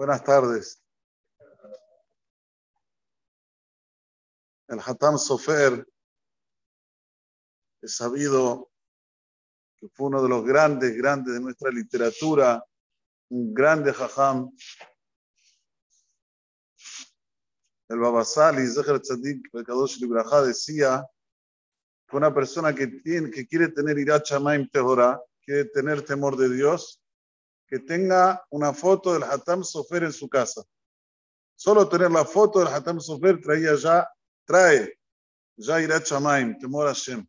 Buenas tardes. El Hatam Sofer es sabido que fue uno de los grandes, grandes de nuestra literatura, un grande Hajam. El Babasali, Zeher Tzadik, Kadosh Libraja, decía que una persona que, tiene, que quiere tener Irach Maim Tehorah, quiere tener temor de Dios, que tenga una foto del Hatam Sofer en su casa. Solo tener la foto del Hatam Sofer traía ya, trae ya irá Chamaim, temor a Hashem.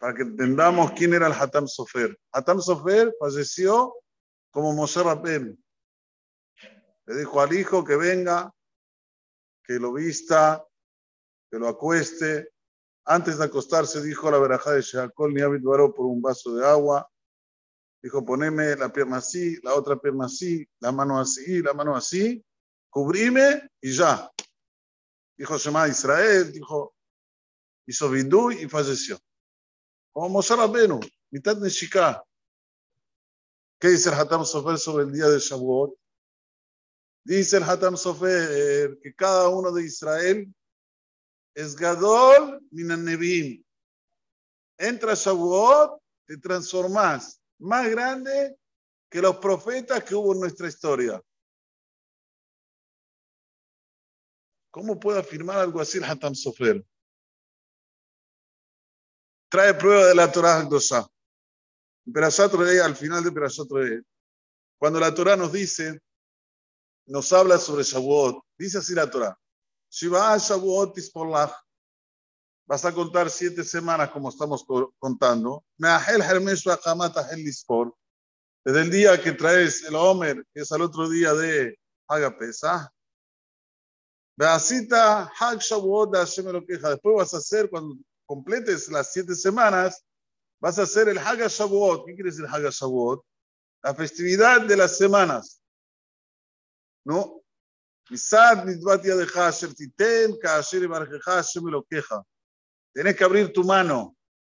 Para que entendamos quién era el Hatam Sofer. Hatam Sofer falleció como Moshe Rabbeinu. Le dijo al hijo que venga, que lo vista, que lo acueste. Antes de acostarse dijo la verajá de Sheakol ni por un vaso de agua. Dijo, poneme la pierna así, la otra pierna así, la mano así, la mano así, cubrime y ya. Dijo Shema Israel, dijo, hizo vidú y falleció. Como Moshe Rabbenu, mitad de Shika. ¿Qué dice el Hatam Sofer sobre el día de Shavuot? Dice el Hatam Sofer que cada uno de Israel es Gadol Minan Nevim. Entra Shavuot, te transformas más grande que los profetas que hubo en nuestra historia. ¿Cómo puede afirmar algo así el Hatam Sofer? Trae prueba de la Torah Dosa. Perashat al final de Perashat cuando la Torah nos dice, nos habla sobre Shavuot, dice así la Torah, Shiva Shavuot Ispolach, Vas a contar siete semanas como estamos contando. Desde el día que traes el Homer, que es el otro día de Hagapesa. Después vas a hacer, cuando completes las siete semanas, vas a hacer el Haga Shavuot. ¿Qué quiere decir Haga Shavuot? La festividad de las semanas. ¿No? Hasher titen, kasher y barjeja, me lo queja. Tenés que abrir tu mano.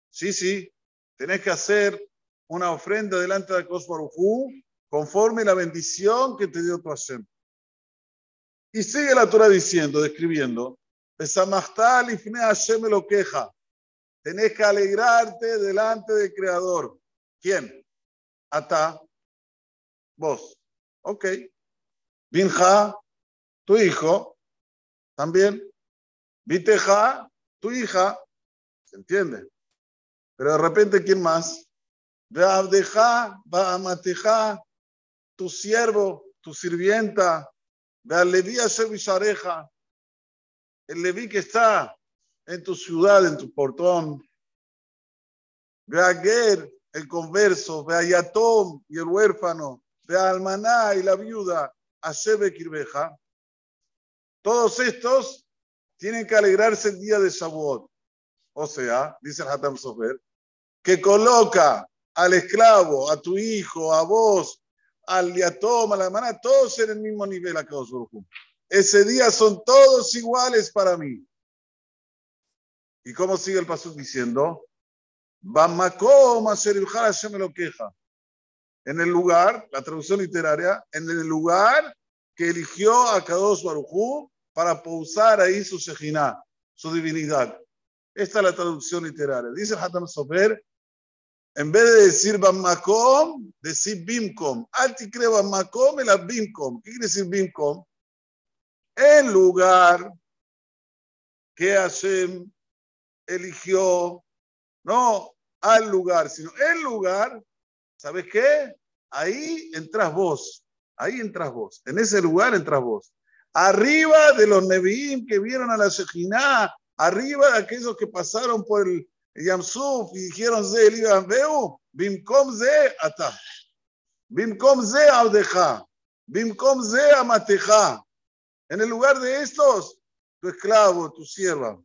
Sí, sí. Tenés que hacer una ofrenda delante de Kosbarujú conforme la bendición que te dio tu Hashem. Y sigue la Torah diciendo, describiendo, Hashem lo queja. Tenés que alegrarte delante del Creador. ¿Quién? Ata. Vos. Ok. Binja, tu hijo. También. Viteja, tu hija. ¿Se entiende? Pero de repente, ¿quién más? Ve a Abdeja, va a Mateja, tu siervo, tu sirvienta, ve a Leví a Servishareja, el Leví que está en tu ciudad, en tu portón. Ger, el converso, ve a Yatom y el huérfano, ve a Almaná y la viuda, a Shebe Kirbeja. Todos estos tienen que alegrarse el día de Shavuot. O sea, dice el Hatam Sofer, que coloca al esclavo, a tu hijo, a vos, al yatom, a la hermana, todos en el mismo nivel acá. Ese día son todos iguales para mí. ¿Y cómo sigue el paso diciendo? se me lo queja. En el lugar, la traducción literaria, en el lugar que eligió a Kadosh Barujú para pausar ahí su Shejinah, su divinidad. Esta es la traducción literaria. Dice Hatam Sofer, en vez de decir Bamakom, decir Bimkom. Alti creo Bamakom y la Bimkom. ¿Qué quiere decir Bimkom? El lugar que Hashem eligió, no al lugar, sino el lugar, ¿sabes qué? Ahí entras vos, ahí entras vos, en ese lugar entras vos. Arriba de los Nevi'im que vieron a la Shekhinah, arriba aquellos que pasaron por el Yamsuf y dijeron Ze Eliban Veu, Bimkom Ze Ata, Bimkom Ze Audeja, Bimkom Ze Amateja. En el lugar de estos, tu esclavo, tu sierva.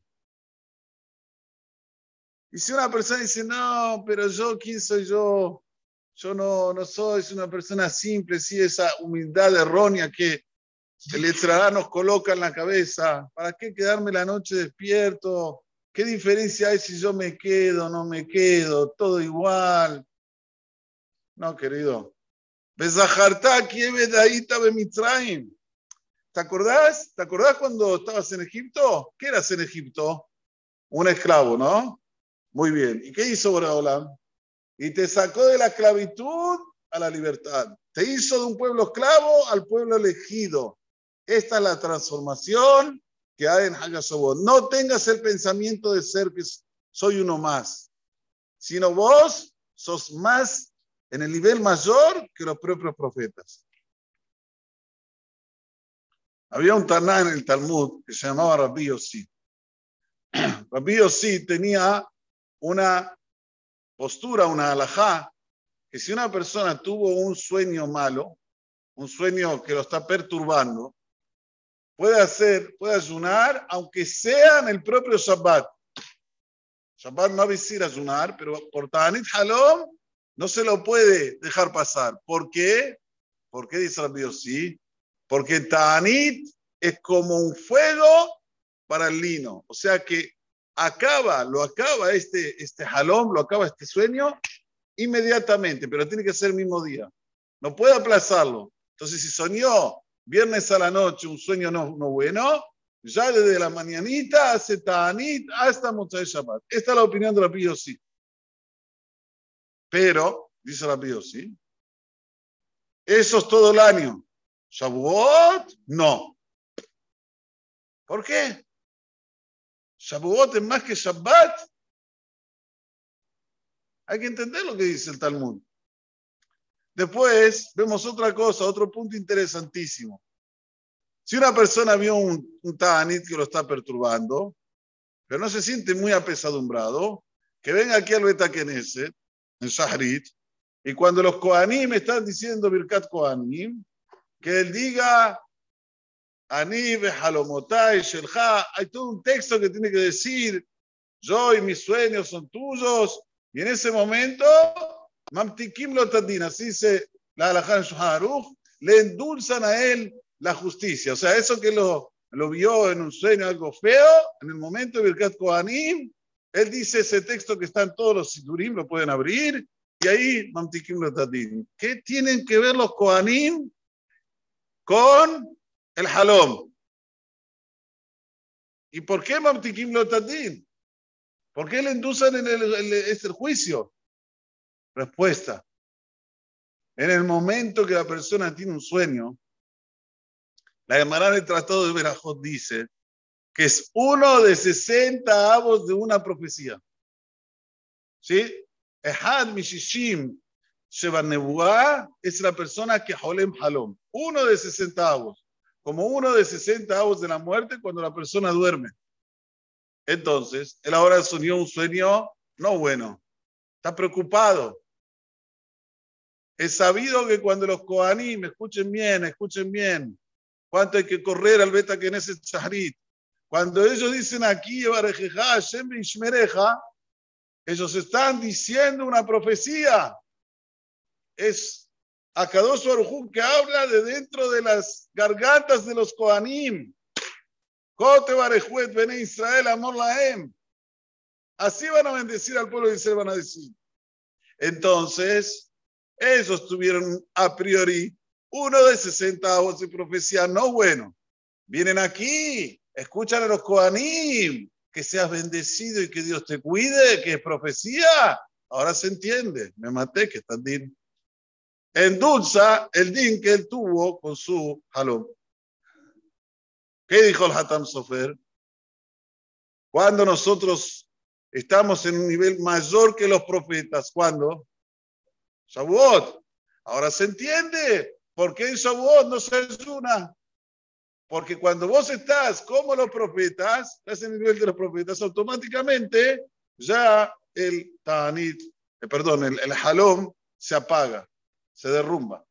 Y si una persona dice, no, pero yo, ¿quién soy yo? Yo no, no soy, soy una persona simple, sí, esa humildad errónea que el Estrada nos coloca en la cabeza. ¿Para qué quedarme la noche despierto? ¿Qué diferencia hay si yo me quedo, no me quedo? Todo igual. No, querido. ¿Te acordás? ¿Te acordás cuando estabas en Egipto? ¿Qué eras en Egipto? Un esclavo, ¿no? Muy bien. ¿Y qué hizo Boreolam? Y te sacó de la esclavitud a la libertad. Te hizo de un pueblo esclavo al pueblo elegido. Esta es la transformación que hay en Hagashabot. No tengas el pensamiento de ser que soy uno más, sino vos sos más en el nivel mayor que los propios profetas. Había un Taná en el Talmud que se llamaba Rabbi Yossi. Rabbi Yossi tenía una postura, una alajá, que si una persona tuvo un sueño malo, un sueño que lo está perturbando, puede hacer, puede ayunar, aunque sea en el propio Shabbat. Shabbat no decir ayunar, pero por Tanit Halom no se lo puede dejar pasar. ¿Por qué? ¿Por qué dice Rabbi Yossi? Porque Tanit es como un fuego para el lino. O sea que acaba, lo acaba este, este jalón, lo acaba este sueño inmediatamente, pero tiene que ser el mismo día. No puede aplazarlo. Entonces, si soñó viernes a la noche un sueño no, no bueno, ya desde la mañanita hace Tanit hasta de Shabbat. Esta es la opinión de la Pío Pero, dice la Pío eso es todo el año. Shavuot, no. ¿Por qué? Shavuot es más que Shabbat. Hay que entender lo que dice el Talmud. Después vemos otra cosa, otro punto interesantísimo. Si una persona vio un, un Ta'anit que lo está perturbando, pero no se siente muy apesadumbrado, que venga aquí al Beta Knesset, en Shahrit, y cuando los Kohanim están diciendo Birkat Kohanim, que él diga Ani Halomotai Shelcha, hay todo un texto que tiene que decir, yo y mis sueños son tuyos, y en ese momento, Mamtikim Lotadin, así dice la Alajá le endulzan a él la justicia. O sea, eso que lo, lo vio en un sueño algo feo, en el momento de Birkat Kohanim, él dice ese texto que está en todos los Sidurim, lo pueden abrir, y ahí Mamtikim Lotadin. ¿Qué tienen que ver los Kohanim con el halom. ¿Y por qué Mamtikim Lotadin? ¿Por qué le inducen en el, este juicio? Respuesta. En el momento que la persona tiene un sueño, la Gemara del Tratado de Berajot dice que es uno de 60 avos de una profecía. ¿Sí? Ehad Mishishim Shevanebuah es la persona que Holem Halom. Uno de 60 avos como uno de 60 avos de la muerte cuando la persona duerme. Entonces, él ahora soñó un sueño no bueno. Está preocupado. Es sabido que cuando los Kohanim, escuchen bien, escuchen bien, cuánto hay que correr al beta que en ese charit. Cuando ellos dicen aquí, ellos están diciendo una profecía. Es a Kadosh Baruj que habla de dentro de las gargantas de los Kohanim. Kote Barejuet, Bene Israel, Amor Laem. Así van a bendecir al pueblo de Israel, van a decir. Entonces, ellos tuvieron a priori uno de 60 avos de profecía no bueno. Vienen aquí, escuchan a los Kohanim, que seas bendecido y que Dios te cuide, que es profecía. Ahora se entiende. Me maté, que están diciendo endulza el din que él tuvo con su jalón. ¿Qué dijo el Hatam Sofer? Cuando nosotros estamos en un nivel mayor que los profetas, ¿cuándo? Shavuot. Ahora se entiende por qué en Shavuot no se ayuna. Porque cuando vos estás como los profetas, estás en el nivel de los profetas, automáticamente ya el Tanit, eh, perdón, el, el halom se apaga se derrumba.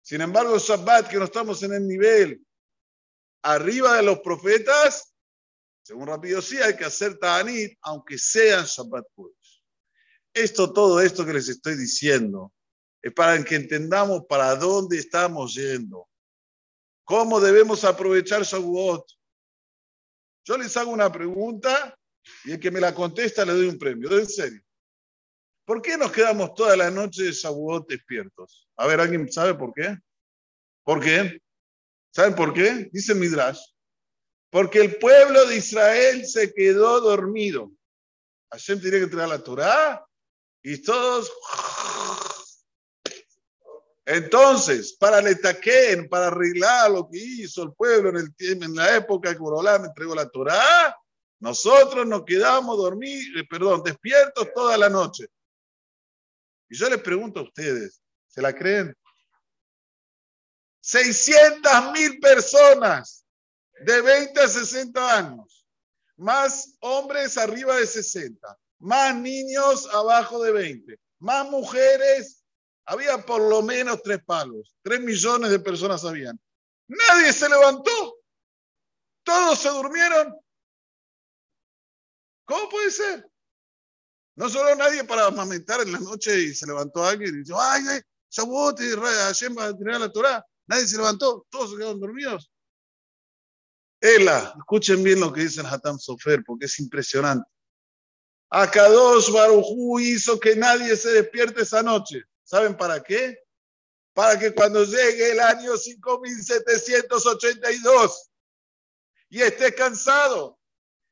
Sin embargo, Shabbat, que no estamos en el nivel arriba de los profetas, según rápido sí, hay que hacer Ta'anit, aunque sean Shabbat puros. Esto, todo esto que les estoy diciendo, es para que entendamos para dónde estamos yendo. ¿Cómo debemos aprovechar Shavuot? Yo les hago una pregunta y el que me la contesta le doy un premio, en serio. ¿Por qué nos quedamos toda la noche de Shavuot despiertos? A ver, ¿alguien sabe por qué? ¿Por qué? ¿Saben por qué? Dice Midrash. Porque el pueblo de Israel se quedó dormido. Hashem tenía que traer la Torah y todos. Entonces, para el Etaquén, para arreglar lo que hizo el pueblo en, el, en la época que Borolá entregó la Torah, nosotros nos quedamos dormidos, perdón, despiertos toda la noche. Y yo les pregunto a ustedes, ¿se la creen? 600 mil personas de 20 a 60 años, más hombres arriba de 60, más niños abajo de 20, más mujeres, había por lo menos tres palos, tres millones de personas habían. Nadie se levantó, todos se durmieron. ¿Cómo puede ser? No solo nadie para amamentar en la noche y se levantó alguien y dijo, ay, ay, Shavuot, Hashem va a tirar la Torah. Nadie se levantó, todos se quedaron dormidos. Ela, escuchen bien lo que dice el Hatam Sofer, porque es impresionante. Akadosh Barujú hizo que nadie se despierte esa noche. ¿Saben para qué? Para que cuando llegue el año 5782 y estés cansado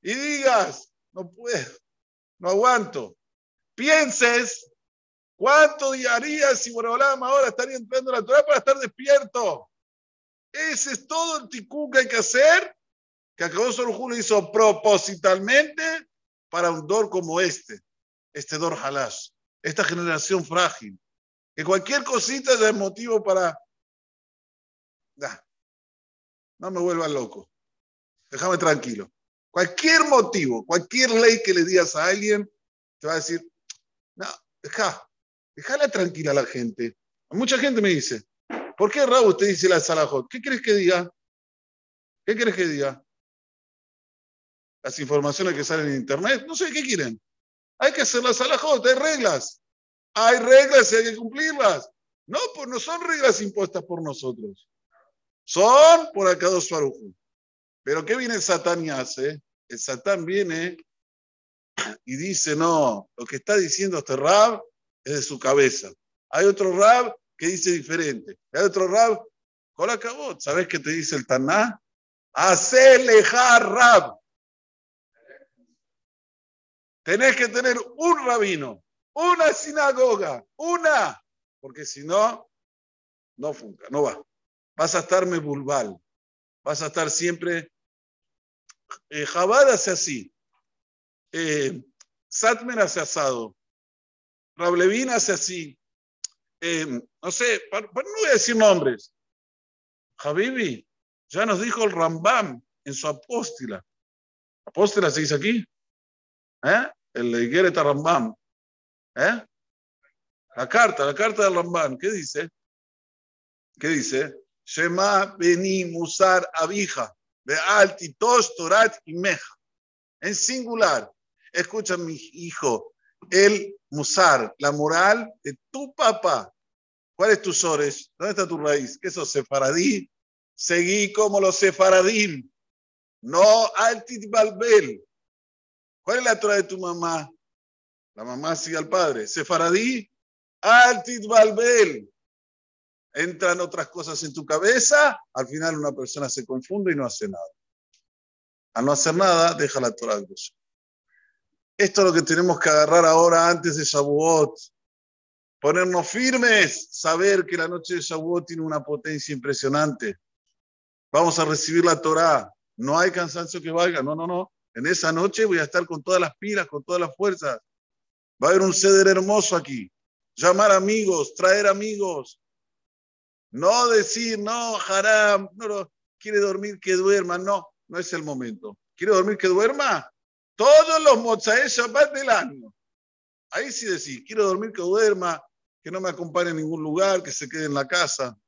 y digas, no puedo, no aguanto, pienses cuánto harías si Borolam ahora estaría entrando en la Torah para estar despierto. Ese es todo el ticú que hay que hacer, que acabó Sorujú lo hizo propositalmente para un dor como este, este dor halash, esta generación frágil, que cualquier cosita ya es motivo para... no me vuelva loco, déjame tranquilo. Cualquier motivo, cualquier ley que le digas a alguien, te va a decir, no, deja, déjala tranquila a la gente. Mucha gente me dice, ¿por qué Raúl te dice la salajot? ¿Qué crees que diga? ¿Qué crees que diga? Las informaciones que salen en internet, no sé qué quieren. Hay que hacer la salajot, hay reglas. Hay reglas y hay que cumplirlas. No, pues no son reglas impuestas por nosotros. Son por acá dos farujú. Pero ¿qué viene Satán y hace? El Satán viene y dice, no, lo que está diciendo este Rab es de su cabeza. Hay otro Rab que dice diferente. Hay otro Rab, con acabó. ¿Sabes qué te dice el Taná? Hacelejar Rab. Tenés que tener un rabino, una sinagoga, una, porque si no, no funca, no va. Vas a estar mebulbal, vas a estar siempre. Eh, Jabad hace así, eh, Satmer hace asado, Rablevin hace así. Eh, no sé, no voy a decir nombres. Habibi, ya nos dijo el Rambam en su apóstila. ¿Apóstila se dice aquí? ¿Eh? El Igeret Rambam. ¿Eh? La carta, la carta del Rambam. ¿Qué dice? ¿Qué dice? Shema Beni Musar Abija, de Altitosh Torat y. En singular. Escucha, mi hijo, el Musar, la moral de tu papá. ¿Cuál es tu sores? ¿Dónde está tu raíz? ¿Qué sos, sefaradí? Seguí como los sefaradín. No altit balbel. ¿Cuál es la Torah de tu mamá? La mamá sigue al padre. Sefaradí, altit balbel. Entran otras cosas en tu cabeza, al final una persona se confunde y no hace nada. Al no hacer nada, deja la Torah Esto es lo que tenemos que agarrar ahora antes de Shavuot. Ponernos firmes, saber que la noche de Shavuot tiene una potencia impresionante. Vamos a recibir la Torah. No hay cansancio que valga. No, no, no. En esa noche voy a estar con todas las pilas, con todas las fuerzas. Va a haber un ceder hermoso aquí. Llamar amigos, traer amigos. No decir, no, haram, no, no, quiere dormir, que duerma. No, no es el momento. ¿Quiere dormir, que duerma? Todos los Mozae Shabbat del año. Ahí sí decir, quiero dormir, que duerma, que no me acompañe a ningún lugar, que se quede en la casa.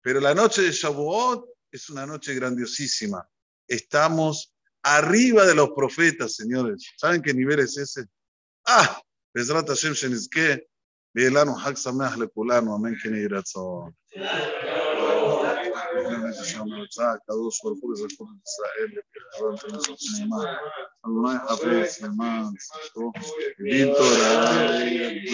Pero la noche de Shavuot es una noche grandiosísima. Estamos arriba de los profetas, señores. ¿Saben qué nivel es ese? Ah, Bezrat Hashem Shenizke, Bielano Hak Sameach Lekulano, Amén, Kene Yiratzon. הקדוש ברוך הוא לזכות את ישראל, וכחרם תנסות נאמן. אדוני חפץ למען צדקו, דין תורה